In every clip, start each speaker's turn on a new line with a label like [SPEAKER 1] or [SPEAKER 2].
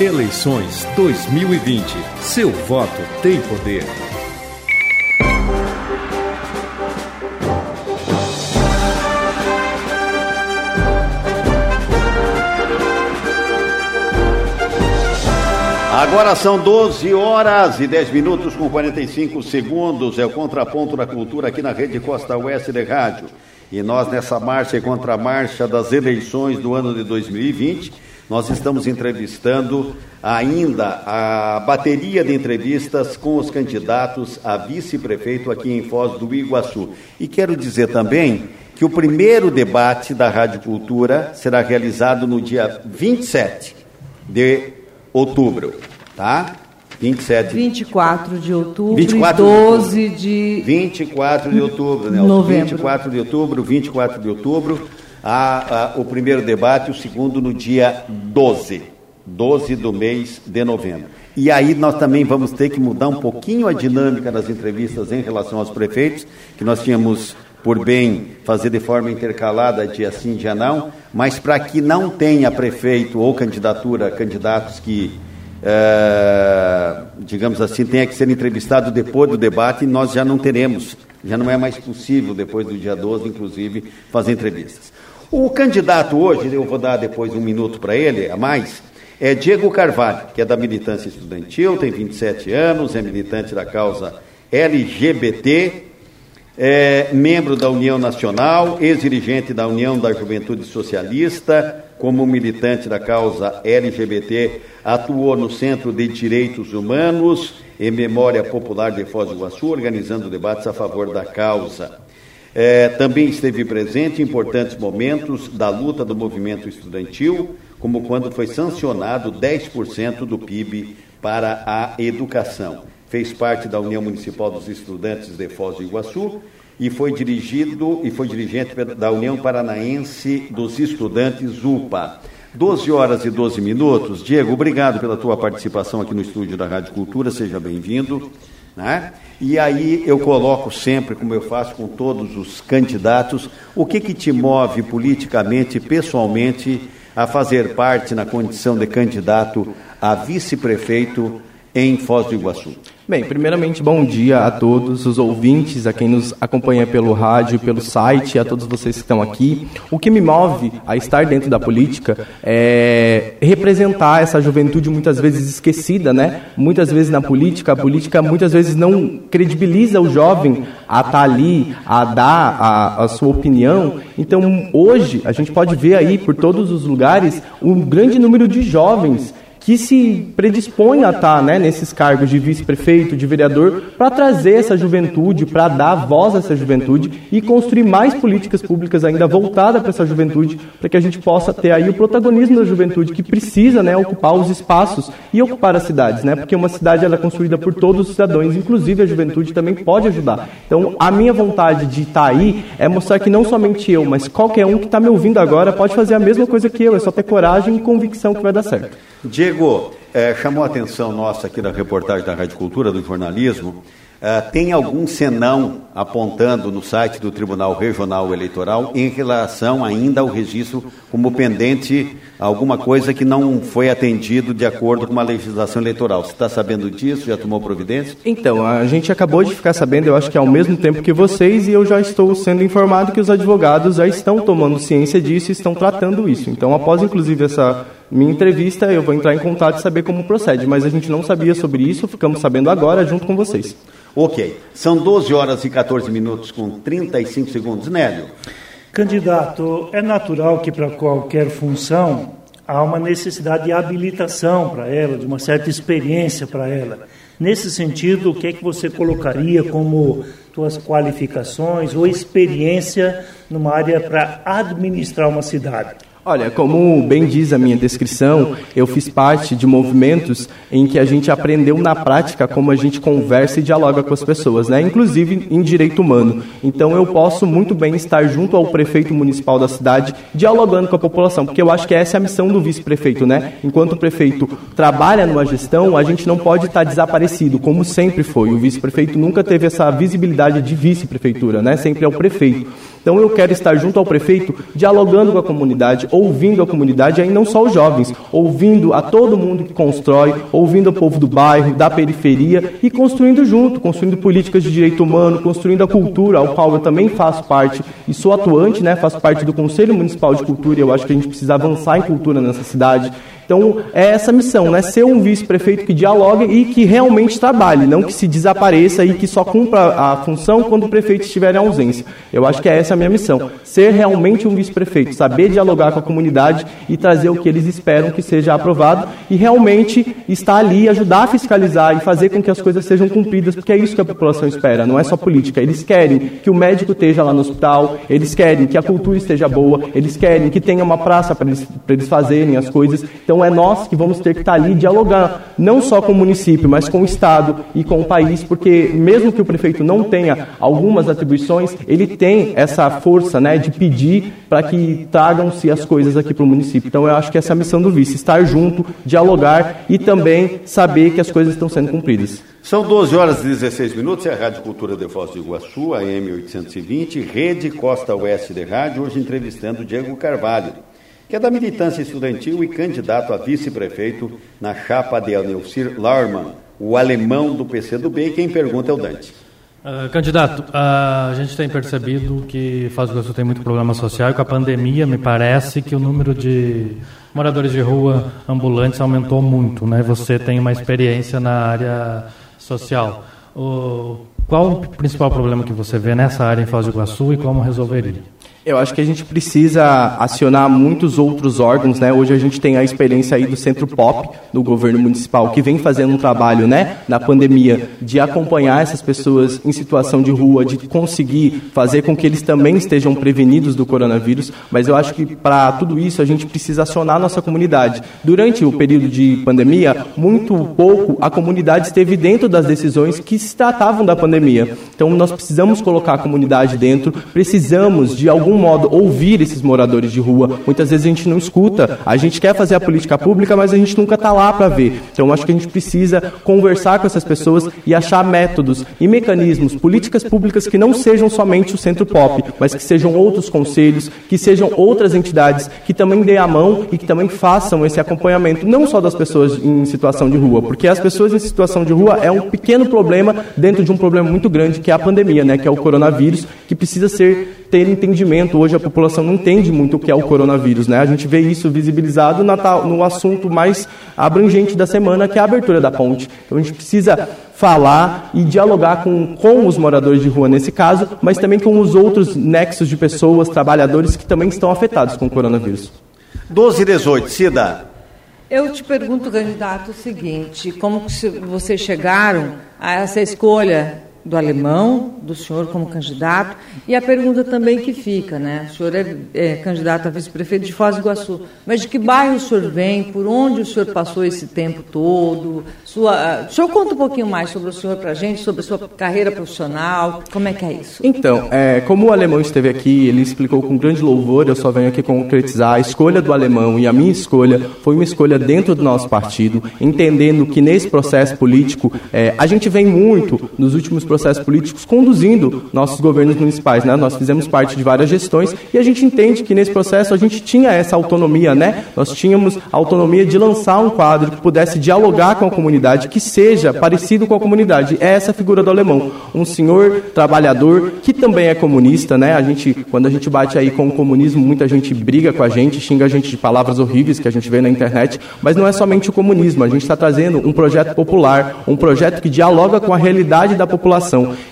[SPEAKER 1] Eleições 2020. Seu voto tem poder.
[SPEAKER 2] Agora são 12 horas e 10 minutos com 45 segundos. É o contraponto da cultura aqui na Rede Costa Oeste de Rádio. E nós, nessa marcha e contramarcha das eleições do ano de 2020, nós estamos entrevistando ainda a bateria de entrevistas com os candidatos a vice-prefeito aqui em Foz do Iguaçu. E quero dizer também que o primeiro debate da Rádio Cultura será realizado no dia 27 de outubro, tá? 27.
[SPEAKER 3] 24 de outubro 24 e 12 de
[SPEAKER 2] 24 de outubro, né?
[SPEAKER 3] Novembro.
[SPEAKER 2] 24 de outubro, 24 de outubro, o primeiro debate, o segundo no dia 12. 12 do mês de novembro. E aí nós também vamos ter que mudar um pouquinho a dinâmica das entrevistas em relação aos prefeitos, que nós tínhamos por bem fazer de forma intercalada dia sim, dia não, mas para que não tenha prefeito ou candidatura, candidatos que, é, digamos assim, tenha que ser entrevistado depois do debate, nós já não teremos, já não é mais possível, depois do dia 12, inclusive, fazer entrevistas. O candidato hoje, eu vou dar depois um minuto para ele, a mais, é Diego Carvalho, que é da militância estudantil, tem 27 anos, é militante da causa LGBT, é membro da União Nacional, ex-dirigente da União da Juventude Socialista, como militante da causa LGBT, atuou no Centro de Direitos Humanos e Memória Popular de Foz do Iguaçu, organizando debates a favor da causa. É, também esteve presente em importantes momentos da luta do movimento estudantil, como quando foi sancionado 10% do PIB para a educação. Fez parte da União Municipal dos Estudantes de Foz do Iguaçu e foi dirigido e foi dirigente da União Paranaense dos Estudantes UPA. 12 horas e 12 minutos. Diego, obrigado pela tua participação aqui no estúdio da Rádio Cultura, seja bem-vindo. Né? E aí eu coloco sempre, como eu faço com todos os candidatos, o que, que te move politicamente, pessoalmente, a fazer parte na condição de candidato a vice-prefeito em Foz do Iguaçu.
[SPEAKER 4] Bem, primeiramente, bom dia a todos os ouvintes, a quem nos acompanha pelo rádio, pelo site, a todos vocês que estão aqui. O que me move a estar dentro da política é representar essa juventude muitas vezes esquecida, né? Muitas vezes na política, a política muitas vezes não credibiliza o jovem a estar ali, a dar a, a sua opinião. Então, hoje, a gente pode ver aí por todos os lugares um grande número de jovens que se predispõe a estar né, nesses cargos de vice-prefeito, de vereador, para trazer essa juventude, para dar voz a essa juventude e construir mais políticas públicas ainda voltadas para essa juventude, para que a gente possa ter aí o protagonismo da juventude que precisa né, ocupar os espaços e ocupar as cidades, né, porque uma cidade ela é construída por todos os cidadãos, inclusive a juventude também pode ajudar. Então, a minha vontade de estar aí é mostrar que não somente eu, mas qualquer um que está me ouvindo agora pode fazer a mesma coisa que eu, é só ter coragem e convicção que vai dar certo.
[SPEAKER 2] Diego, é, chamou a atenção nossa aqui da reportagem da Rádio Cultura, do jornalismo. É, tem algum senão apontando no site do Tribunal Regional Eleitoral em relação ainda ao registro como pendente alguma coisa que não foi atendido de acordo com a legislação eleitoral. Você está sabendo disso? Já tomou providência?
[SPEAKER 4] Então, a gente acabou de ficar sabendo, eu acho que ao mesmo tempo que vocês, e eu já estou sendo informado que os advogados já estão tomando ciência disso e estão tratando isso. Então, após inclusive essa minha entrevista, eu vou entrar em contato e saber como procede. Mas a gente não sabia sobre isso, ficamos sabendo agora junto com vocês.
[SPEAKER 2] Ok. São 12 horas e 14 minutos com 35 segundos. Nélio.
[SPEAKER 5] Candidato, é natural que para qualquer função há uma necessidade de habilitação para ela, de uma certa experiência para ela. Nesse sentido, o que é que você colocaria como suas qualificações ou experiência numa área para administrar uma cidade?
[SPEAKER 4] Olha, como bem diz a minha descrição, eu fiz parte de movimentos em que a gente aprendeu na prática como a gente conversa e dialoga com as pessoas, né? Inclusive em direito humano. Então eu posso muito bem estar junto ao prefeito municipal da cidade, dialogando com a população, porque eu acho que essa é a missão do vice-prefeito, né? Enquanto o prefeito trabalha numa gestão, a gente não pode estar desaparecido, como sempre foi. O vice-prefeito nunca teve essa visibilidade de vice-prefeitura, né? Sempre é o prefeito. Então eu quero estar junto ao prefeito, dialogando com a comunidade, ouvindo a comunidade, aí não só os jovens, ouvindo a todo mundo que constrói, ouvindo o povo do bairro, da periferia e construindo junto, construindo políticas de direito humano, construindo a cultura, ao qual eu também faço parte e sou atuante, né? Faço parte do Conselho Municipal de Cultura e eu acho que a gente precisa avançar em cultura nessa cidade. Então, é essa missão, né? Ser um vice-prefeito que dialogue e que realmente trabalhe, não que se desapareça e que só cumpra a função quando o prefeito estiver em ausência. Eu acho que é essa a minha missão. Ser realmente um vice-prefeito, saber dialogar com a comunidade e trazer o que eles esperam que seja aprovado e realmente estar ali, ajudar a fiscalizar e fazer com que as coisas sejam cumpridas, porque é isso que a população espera, não é só política. Eles querem que o médico esteja lá no hospital, eles querem que a cultura esteja boa, eles querem que tenha uma praça para eles, eles fazerem as coisas. Então, é nós que vamos ter que estar ali dialogar, não só com o município, mas com o Estado e com o país, porque mesmo que o prefeito não tenha algumas atribuições, ele tem essa força né, de pedir para que tragam-se as coisas aqui para o município. Então eu acho que essa é a missão do vice, estar junto, dialogar e também saber que as coisas estão sendo cumpridas.
[SPEAKER 2] São 12 horas e 16 minutos, é a Rádio Cultura de Foz do Iguaçu, a M820, Rede Costa Oeste de Rádio, hoje entrevistando Diego Carvalho que é da militância estudantil e candidato a vice-prefeito na chapa de Anelcir Larman, o alemão do PCdoB, e quem pergunta é o Dante.
[SPEAKER 6] Uh, candidato, uh, a gente tem percebido que Foz do Iguaçu tem muito problema social e com a pandemia me parece que o número de moradores de rua ambulantes aumentou muito, né? Você tem uma experiência na área social. O, qual o principal problema que você vê nessa área em Foz do Iguaçu e como resolveria?
[SPEAKER 4] Eu acho que a gente precisa acionar muitos outros órgãos, né? Hoje a gente tem a experiência aí do Centro Pop, do governo municipal, que vem fazendo um trabalho, né, na pandemia, de acompanhar essas pessoas em situação de rua, de conseguir fazer com que eles também estejam prevenidos do coronavírus. Mas eu acho que para tudo isso a gente precisa acionar a nossa comunidade. Durante o período de pandemia, muito pouco a comunidade esteve dentro das decisões que se tratavam da pandemia. Então nós precisamos colocar a comunidade dentro, precisamos de algum algum modo ouvir esses moradores de rua. Muitas vezes a gente não escuta, a gente quer fazer a política pública, mas a gente nunca está lá para ver. Então acho que a gente precisa conversar com essas pessoas e achar métodos e mecanismos, políticas públicas que não sejam somente o centro pop, mas que sejam outros conselhos, que sejam outras entidades que também dêem a mão e que também façam esse acompanhamento, não só das pessoas em situação de rua, porque as pessoas em situação de rua é um pequeno problema dentro de um problema muito grande que é a pandemia, né, que é o coronavírus, que precisa ser ter entendimento. Hoje a população não entende muito o que é o coronavírus, né? A gente vê isso visibilizado no assunto mais abrangente da semana, que é a abertura da ponte. Então a gente precisa falar e dialogar com, com os moradores de rua nesse caso, mas também com os outros nexos de pessoas, trabalhadores que também estão afetados com o coronavírus.
[SPEAKER 2] 12 e 18, Cida.
[SPEAKER 3] Eu te pergunto, candidato, o seguinte: como vocês chegaram a essa escolha do alemão, do senhor como candidato, e a pergunta também que fica, né? O senhor é, é candidato a vice-prefeito de Foz do Iguaçu, mas de que bairro o senhor vem, por onde o senhor passou esse tempo todo? Sua, o senhor conta um pouquinho mais sobre o senhor para a gente, sobre a sua carreira profissional, como é que é isso?
[SPEAKER 4] Então, é, como o alemão esteve aqui, ele explicou com grande louvor, eu só venho aqui concretizar, a escolha do alemão e a minha escolha foi uma escolha dentro do nosso partido, entendendo que nesse processo político, é, a gente vem muito nos últimos processos políticos conduzindo nossos governos municipais. Né? Nós fizemos parte de várias gestões e a gente entende que nesse processo a gente tinha essa autonomia, né? Nós tínhamos a autonomia de lançar um quadro que pudesse dialogar com a comunidade, que seja parecido com a comunidade. É essa figura do alemão, um senhor trabalhador que também é comunista, né? A gente, quando a gente bate aí com o comunismo, muita gente briga com a gente, xinga a gente de palavras horríveis que a gente vê na internet, mas não é somente o comunismo. A gente está trazendo um projeto popular, um projeto que dialoga com a realidade da população.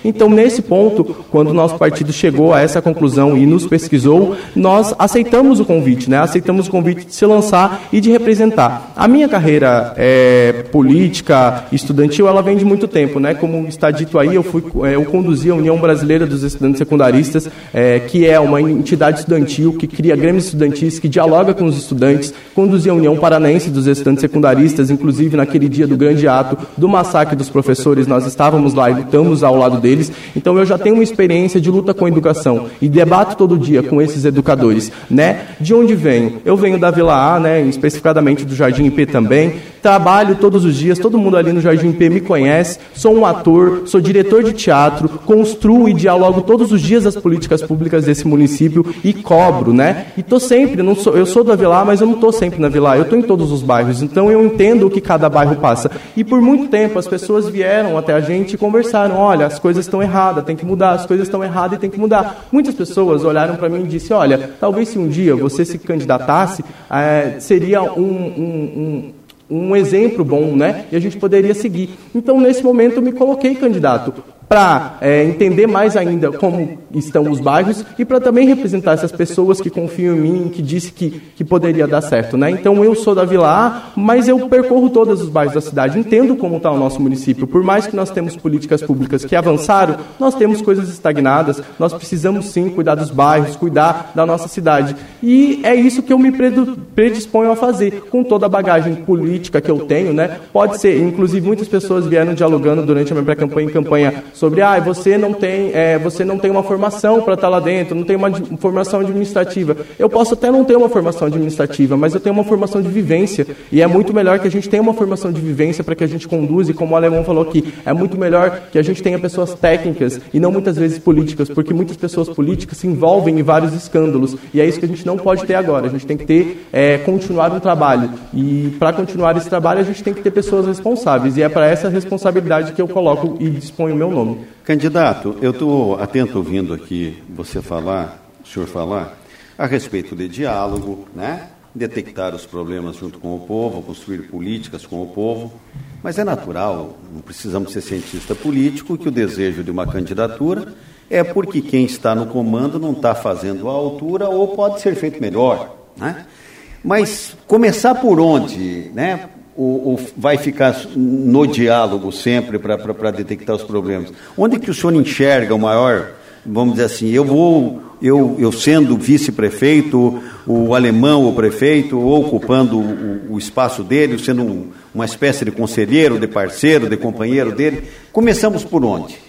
[SPEAKER 4] Então, nesse ponto, quando o nosso partido chegou a essa conclusão e nos pesquisou, nós aceitamos o convite, né? Aceitamos o convite de se lançar e de representar. A minha carreira é, política, estudantil, ela vem de muito tempo, né? Como está dito aí, eu fui, é, eu conduzi a União Brasileira dos Estudantes Secundaristas, é, que é uma entidade estudantil que cria grêmios estudantis, que dialoga com os estudantes, conduzi a União Paranaense dos Estudantes Secundaristas, inclusive naquele dia do grande ato do massacre dos professores, nós estávamos lá e lutamos ao lado deles. Então eu já tenho uma experiência de luta com a educação e debato todo dia com esses educadores, né? De onde venho? Eu venho da Vila A, né, especificadamente do Jardim IP também, trabalho todos os dias, todo mundo ali no Jardim P me conhece, sou um ator, sou diretor de teatro, construo e dialogo todos os dias as políticas públicas desse município e cobro, né? E tô sempre, não sou, eu sou da Vila, mas eu não tô sempre na Vila, eu tô em todos os bairros, então eu entendo o que cada bairro passa. E por muito tempo as pessoas vieram até a gente e conversaram, olha, as coisas estão erradas, tem que mudar, as coisas estão erradas e tem que mudar. Muitas pessoas olharam para mim e disse, olha, talvez se um dia você se candidatasse, é, seria um, um, um, um exemplo bom, né? E a gente poderia seguir. Então, nesse momento, eu me coloquei candidato para é, entender mais ainda como estão os bairros e para também representar essas pessoas que confiam em mim, que disse que, que poderia dar certo. Né? Então eu sou da Vila A, mas eu percorro todos os bairros da cidade, entendo como está o nosso município. Por mais que nós temos políticas públicas que avançaram, nós temos coisas estagnadas, nós precisamos sim cuidar dos bairros, cuidar da nossa cidade. E é isso que eu me predisponho a fazer, com toda a bagagem política que eu tenho. Né? Pode ser, inclusive muitas pessoas vieram dialogando durante a minha pré-campanha em campanha sobre ah, você não tem, é, você não tem uma formação para estar lá dentro, não tem uma formação administrativa. Eu posso até não ter uma formação administrativa, mas eu tenho uma formação de vivência e é muito melhor que a gente tenha uma formação de vivência para que a gente conduza, e como o alemão falou aqui, é muito melhor que a gente tenha pessoas técnicas e não muitas vezes políticas, porque muitas pessoas políticas se envolvem em vários escândalos e é isso que a gente não pode ter agora. A gente tem que ter é, continuar um trabalho e para continuar esse trabalho a gente tem que ter pessoas responsáveis e é para essa responsabilidade que eu coloco e disponho o meu nome.
[SPEAKER 2] Candidato, eu estou atento ouvindo aqui você falar, o senhor falar, a respeito de diálogo, né? detectar os problemas junto com o povo, construir políticas com o povo. Mas é natural, não precisamos ser cientista político, que o desejo de uma candidatura é porque quem está no comando não está fazendo a altura ou pode ser feito melhor. Né? Mas começar por onde? Né? Ou, ou vai ficar no diálogo sempre para detectar os problemas? Onde que o senhor enxerga o maior, vamos dizer assim, eu vou, eu, eu sendo vice-prefeito, o alemão, o prefeito, ocupando o, o espaço dele, sendo um, uma espécie de conselheiro, de parceiro, de companheiro dele, começamos por onde?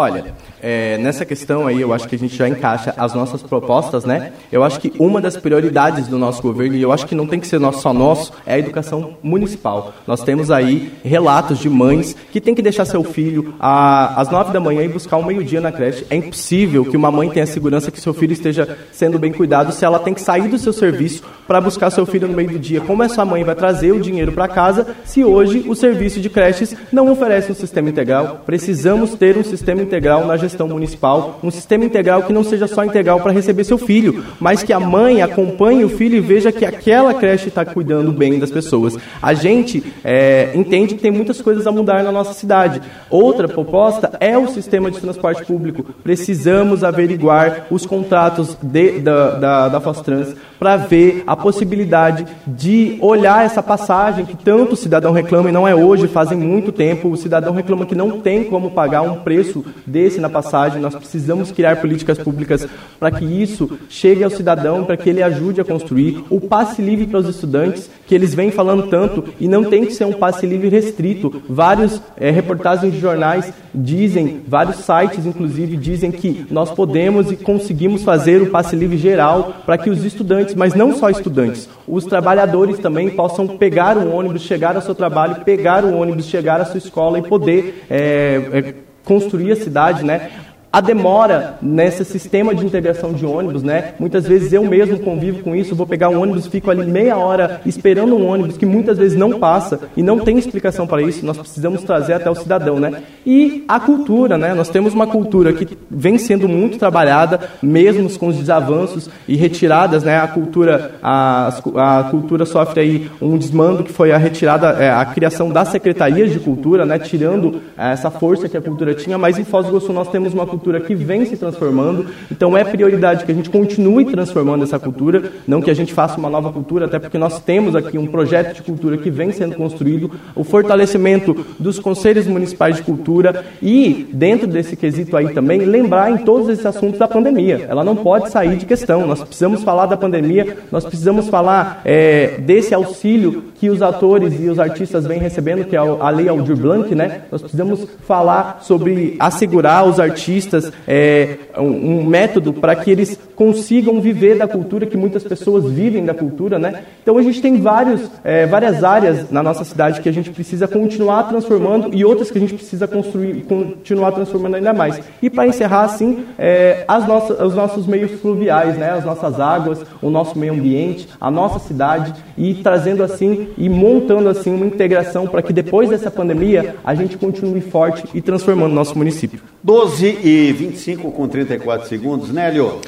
[SPEAKER 4] Olha, é, nessa questão aí eu acho que a gente já encaixa as nossas propostas, né? Eu acho que uma das prioridades do nosso governo, e eu acho que não tem que ser só nosso, é a educação municipal. Nós temos aí relatos de mães que tem que deixar seu filho às nove da manhã e buscar um meio-dia na creche. É impossível que uma mãe tenha segurança que seu filho esteja sendo bem cuidado se ela tem que sair do seu serviço para buscar seu filho no meio do dia. Como essa mãe vai trazer o dinheiro para casa se hoje o serviço de creches não oferece um sistema integral? Precisamos ter um sistema integral na gestão municipal, um sistema integral que não seja só integral para receber seu filho, mas que a mãe acompanhe o filho e veja que aquela creche está cuidando bem das pessoas. A gente é, entende que tem muitas coisas a mudar na nossa cidade. Outra proposta é o sistema de transporte público. Precisamos averiguar os contratos de, da, da, da Fostrans para ver a possibilidade de olhar essa passagem que tanto o cidadão reclama, e não é hoje, fazem muito tempo, o cidadão reclama que não tem como pagar um preço desse na passagem, nós precisamos criar políticas públicas para que isso chegue ao cidadão, para que ele ajude a construir o passe livre para os estudantes, que eles vêm falando tanto, e não tem que ser um passe livre restrito. Vários é, reportagens de jornais dizem, vários sites inclusive dizem que nós podemos e conseguimos fazer o passe livre geral para que os estudantes mas não só estudantes, os trabalhadores também possam pegar o ônibus, chegar ao seu trabalho, pegar o ônibus, chegar à sua escola e poder é, é, construir a cidade, né? A demora nesse sistema de integração de ônibus, né? Muitas vezes eu mesmo convivo com isso, vou pegar um ônibus, fico ali meia hora esperando um ônibus que muitas vezes não passa e não tem explicação para isso. Nós precisamos trazer até o cidadão, né? E a cultura, né? Nós temos uma cultura que vem sendo muito trabalhada, mesmo com os desavanços e retiradas, né? A cultura, a, a cultura sofre aí um desmando que foi a retirada, é, a criação das secretarias de cultura, né? Tirando é, essa força que a cultura tinha, mas em Foz do Iguaçu nós temos uma cultura cultura que vem se transformando, então é prioridade que a gente continue transformando essa cultura, não que a gente faça uma nova cultura, até porque nós temos aqui um projeto de cultura que vem sendo construído, o fortalecimento dos conselhos municipais de cultura e, dentro desse quesito aí também, lembrar em todos esses assuntos da pandemia. Ela não pode sair de questão, nós precisamos falar da pandemia, nós precisamos falar é, desse auxílio que os atores e os artistas vêm recebendo, que é a Lei Aldir Blanc, né? Nós precisamos falar sobre assegurar aos artistas é, um, um método para que eles consigam viver da cultura, que muitas pessoas vivem da cultura, né? Então a gente tem vários, é, várias áreas na nossa cidade que a gente precisa continuar transformando e outras que a gente precisa construir, continuar transformando ainda mais. E para encerrar, assim, é, as nossas, os nossos meios fluviais, né? As nossas águas, o nosso meio ambiente, a nossa cidade e trazendo assim e montando assim uma integração para que depois dessa pandemia a gente continue forte e transformando nosso município.
[SPEAKER 2] 12 e 25 com 34 segundos, né, Leo?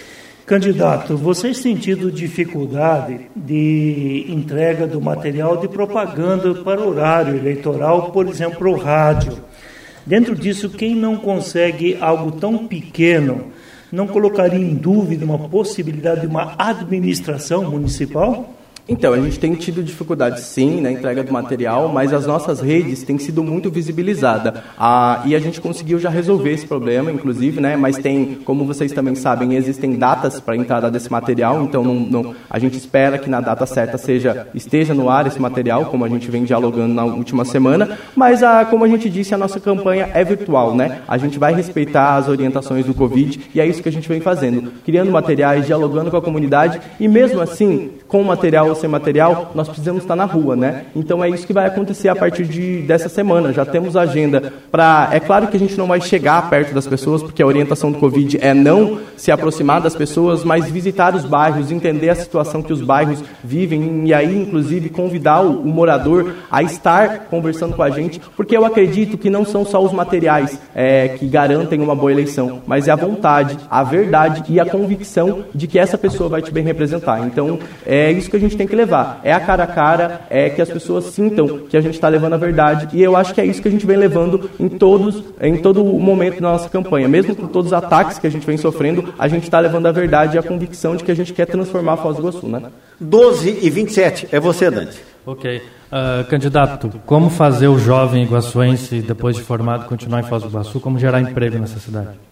[SPEAKER 5] Candidato, vocês têm tido dificuldade de entrega do material de propaganda para o horário eleitoral, por exemplo, para o rádio. Dentro disso, quem não consegue algo tão pequeno, não colocaria em dúvida uma possibilidade de uma administração municipal?
[SPEAKER 4] Então, a gente tem tido dificuldade sim na entrega do material, mas as nossas redes têm sido muito visibilizadas. Ah, e a gente conseguiu já resolver esse problema, inclusive, né? Mas tem, como vocês também sabem, existem datas para a entrada desse material, então não, não, a gente espera que na data certa seja esteja no ar esse material, como a gente vem dialogando na última semana. Mas, ah, como a gente disse, a nossa campanha é virtual, né? A gente vai respeitar as orientações do Covid e é isso que a gente vem fazendo, criando materiais, dialogando com a comunidade e mesmo assim, com o material sem material, nós precisamos estar na rua, né? Então é isso que vai acontecer a partir de, dessa semana. Já temos agenda para. É claro que a gente não vai chegar perto das pessoas, porque a orientação do Covid é não se aproximar das pessoas, mas visitar os bairros, entender a situação que os bairros vivem e aí, inclusive, convidar o, morador a estar conversando com a gente, porque eu acredito que não são só os materiais é, que garantem uma boa eleição, mas é a vontade, a verdade e a convicção de que essa pessoa vai te bem representar. Então, é isso que a gente tem que levar. É a cara a cara, é que as pessoas sintam que a gente está levando a verdade. E eu acho que é isso que a gente vem levando em todos, em todo o momento da nossa campanha. Mesmo com todos os ataques que a gente vem sofrendo, a gente está levando a verdade e a convicção de que a gente quer transformar a Foz do Iguaçu, né?
[SPEAKER 2] 12 e 27. É você, Dante.
[SPEAKER 6] Ok. Uh, candidato, como fazer o jovem iguaçuense, depois de formado, continuar em Foz do Iguaçu? Como gerar emprego nessa cidade?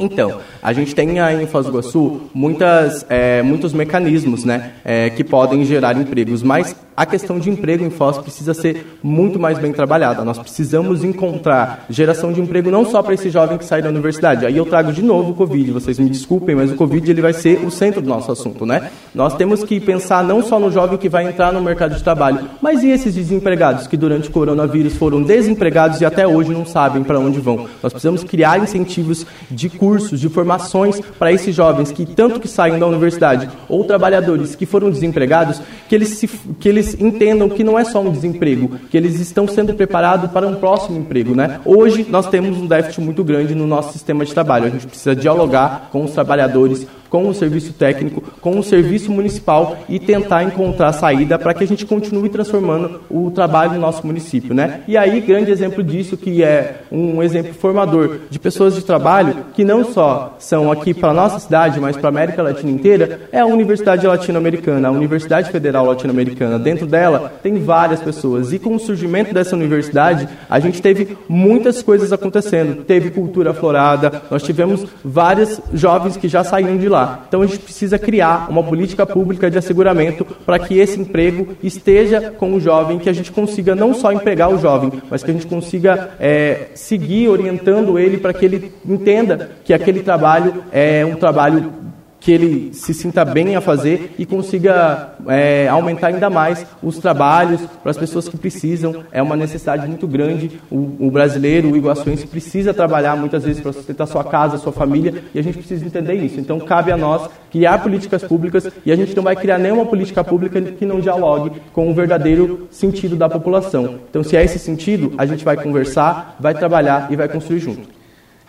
[SPEAKER 4] Então, a gente tem aí em Foz do Iguaçu muitas, é, muitos mecanismos né, é, que podem gerar empregos, mas a questão de emprego em Foz precisa ser muito mais bem trabalhada. Nós precisamos encontrar geração de emprego não só para esse jovem que sai da universidade. Aí eu trago de novo o Covid, vocês me desculpem, mas o Covid ele vai ser o centro do nosso assunto, né? Nós temos que pensar não só no jovem que vai entrar no mercado de trabalho, mas e esses desempregados que durante o coronavírus foram desempregados e até hoje não sabem para onde vão. Nós precisamos criar incentivos de cursos, de formações para esses jovens que tanto que saem da universidade ou trabalhadores que foram desempregados, que eles se, que eles entendam que não é só um desemprego, que eles estão sendo preparados para um próximo emprego, né? Hoje nós temos um déficit muito grande no nosso sistema de trabalho. A gente precisa dialogar com os trabalhadores, com o serviço técnico, com o serviço municipal e tentar encontrar saída para que a gente continue transformando o trabalho no nosso município, né? E aí, grande exemplo disso, que é um exemplo formador de pessoas de trabalho que não só são aqui para a nossa cidade, mas para a América Latina inteira, é a Universidade Latino-Americana, a Universidade Federal Latino-Americana. Dentro dela tem várias pessoas e com o surgimento dessa universidade, a gente teve muitas coisas acontecendo. Teve cultura florada, nós tivemos vários jovens que já saíram de lá lá. Então a gente precisa criar uma política pública de asseguramento para que esse emprego esteja com o jovem, que a gente consiga não só empregar o jovem, mas que a gente consiga é, seguir orientando ele para que ele entenda que aquele trabalho é um trabalho que ele se sinta bem a fazer e consiga é, aumentar ainda mais os trabalhos para as pessoas que precisam. É uma necessidade muito grande. O, o brasileiro, o iguaçuense, precisa trabalhar muitas vezes para sustentar sua casa, sua família, e a gente precisa entender isso. Então, cabe a nós criar políticas públicas e a gente não vai criar nenhuma política pública que não dialogue com o verdadeiro sentido da população. Então, se é esse sentido, a gente vai conversar, vai trabalhar e vai construir junto.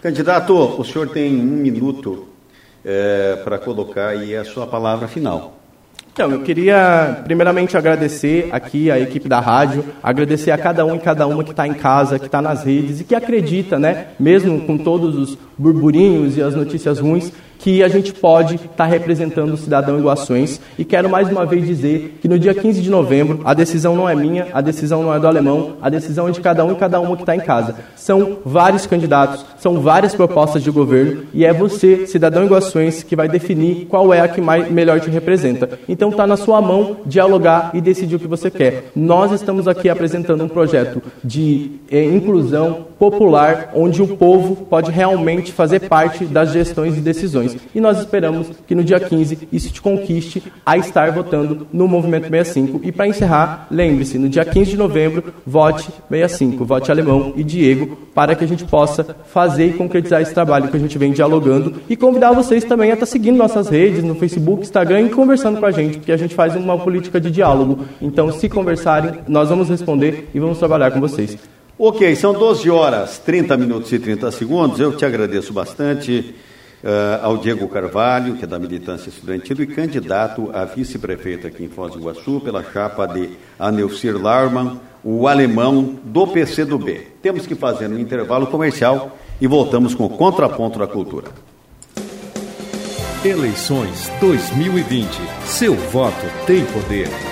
[SPEAKER 2] Candidato, o senhor tem um minuto é, para colocar aí a sua palavra final.
[SPEAKER 4] Então, eu queria primeiramente agradecer aqui a equipe da rádio, agradecer a cada um e cada uma que está em casa, que está nas redes e que acredita, né, mesmo com todos os burburinhos e as notícias ruins, que a gente pode estar tá representando o cidadão em Guações. E quero mais uma vez dizer que no dia 15 de novembro, a decisão não é minha, a decisão não é do alemão, a decisão é de cada um e cada uma que está em casa. São vários candidatos, são várias propostas de governo e é você, cidadão iguaçuense, que vai definir qual é a que mais, melhor te representa. Então está na sua mão dialogar e decidir o que você quer. Nós estamos aqui apresentando um projeto de eh, inclusão popular, onde o povo pode realmente fazer parte das gestões e decisões. E nós esperamos que no dia 15 isso te conquiste a estar votando no Movimento 65. E para encerrar, lembre-se, no dia 15 de novembro, vote 65, vote Alemão e Diego, para que a gente possa fazer e concretizar esse trabalho que a gente vem dialogando e convidar vocês também a estar seguindo nossas redes no Facebook, Instagram e conversando com a gente, porque a gente faz uma política de diálogo. Então, se conversarem, nós vamos responder e vamos trabalhar com vocês.
[SPEAKER 2] Ok, são 12 horas, 30 minutos e 30 segundos. Eu te agradeço bastante ao Diego Carvalho, que é da militância estudantil e candidato a vice-prefeito aqui em Foz do Iguaçu, pela chapa de Anelcir Larman, o alemão do PCdoB. Temos que fazer um intervalo comercial e voltamos com o Contraponto da Cultura.
[SPEAKER 1] Eleições 2020. Seu voto tem poder.